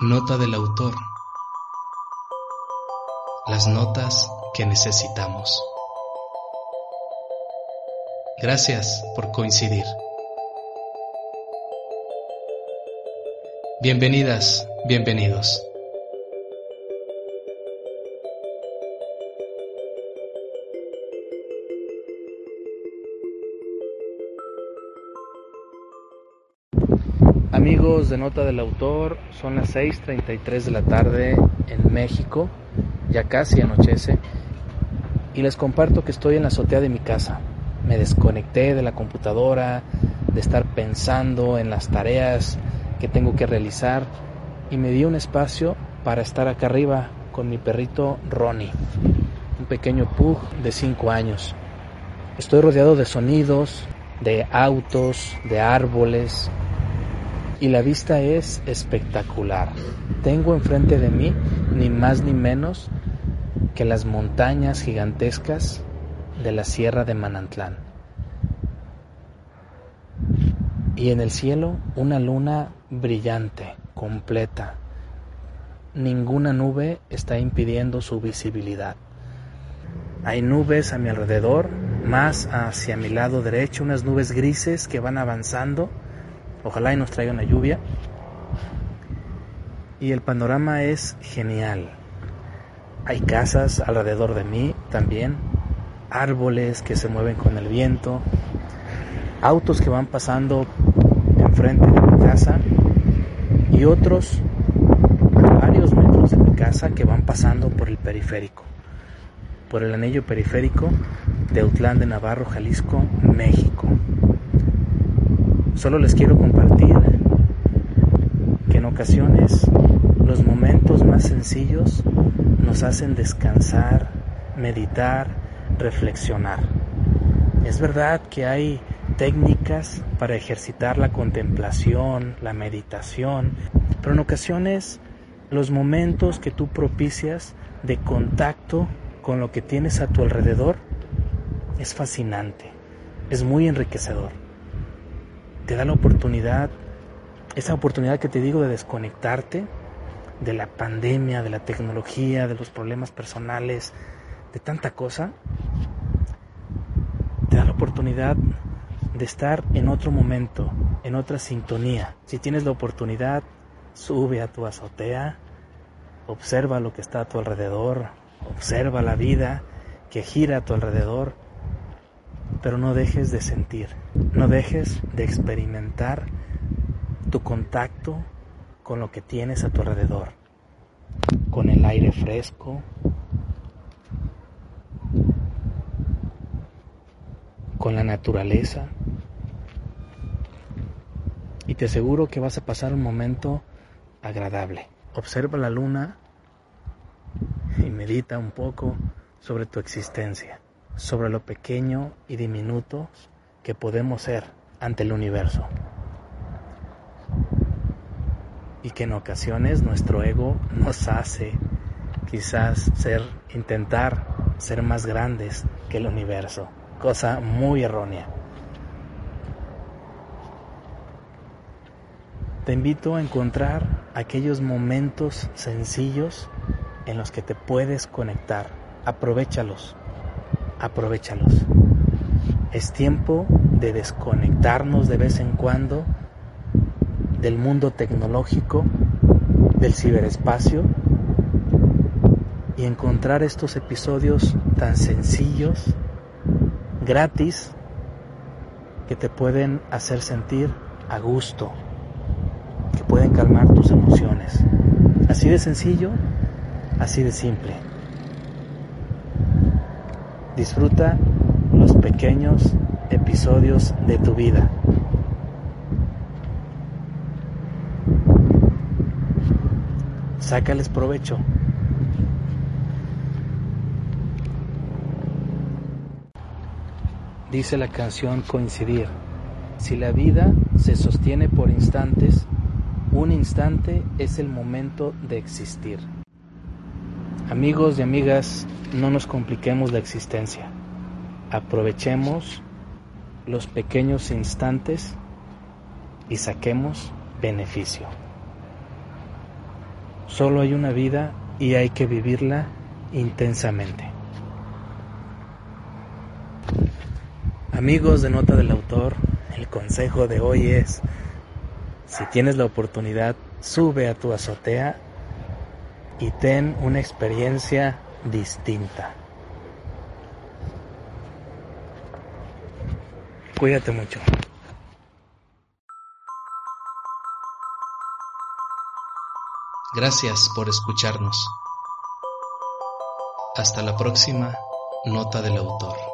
Nota del autor. Las notas que necesitamos. Gracias por coincidir. Bienvenidas, bienvenidos. Amigos de Nota del Autor, son las 6.33 de la tarde en México, ya casi anochece, y les comparto que estoy en la azotea de mi casa. Me desconecté de la computadora, de estar pensando en las tareas que tengo que realizar, y me di un espacio para estar acá arriba con mi perrito Ronnie, un pequeño pug de 5 años. Estoy rodeado de sonidos, de autos, de árboles, y la vista es espectacular. Tengo enfrente de mí ni más ni menos que las montañas gigantescas de la Sierra de Manantlán. Y en el cielo una luna brillante, completa. Ninguna nube está impidiendo su visibilidad. Hay nubes a mi alrededor, más hacia mi lado derecho, unas nubes grises que van avanzando Ojalá y nos traiga una lluvia. Y el panorama es genial. Hay casas alrededor de mí también, árboles que se mueven con el viento, autos que van pasando enfrente de mi casa y otros a varios metros de mi casa que van pasando por el periférico, por el anillo periférico de Utlán de Navarro, Jalisco, México. Solo les quiero compartir que en ocasiones los momentos más sencillos nos hacen descansar, meditar, reflexionar. Es verdad que hay técnicas para ejercitar la contemplación, la meditación, pero en ocasiones los momentos que tú propicias de contacto con lo que tienes a tu alrededor es fascinante, es muy enriquecedor te da la oportunidad, esa oportunidad que te digo de desconectarte de la pandemia, de la tecnología, de los problemas personales, de tanta cosa, te da la oportunidad de estar en otro momento, en otra sintonía. Si tienes la oportunidad, sube a tu azotea, observa lo que está a tu alrededor, observa la vida que gira a tu alrededor pero no dejes de sentir, no dejes de experimentar tu contacto con lo que tienes a tu alrededor, con el aire fresco, con la naturaleza. Y te aseguro que vas a pasar un momento agradable. Observa la luna y medita un poco sobre tu existencia sobre lo pequeño y diminuto que podemos ser ante el universo. Y que en ocasiones nuestro ego nos hace quizás ser, intentar ser más grandes que el universo, cosa muy errónea. Te invito a encontrar aquellos momentos sencillos en los que te puedes conectar. Aprovechalos aprovechalos. Es tiempo de desconectarnos de vez en cuando del mundo tecnológico, del ciberespacio y encontrar estos episodios tan sencillos, gratis, que te pueden hacer sentir a gusto, que pueden calmar tus emociones. Así de sencillo, así de simple. Disfruta los pequeños episodios de tu vida. Sácales provecho. Dice la canción Coincidir. Si la vida se sostiene por instantes, un instante es el momento de existir. Amigos y amigas, no nos compliquemos la existencia. Aprovechemos los pequeños instantes y saquemos beneficio. Solo hay una vida y hay que vivirla intensamente. Amigos de Nota del Autor, el consejo de hoy es, si tienes la oportunidad, sube a tu azotea y ten una experiencia distinta. Cuídate mucho. Gracias por escucharnos. Hasta la próxima nota del autor.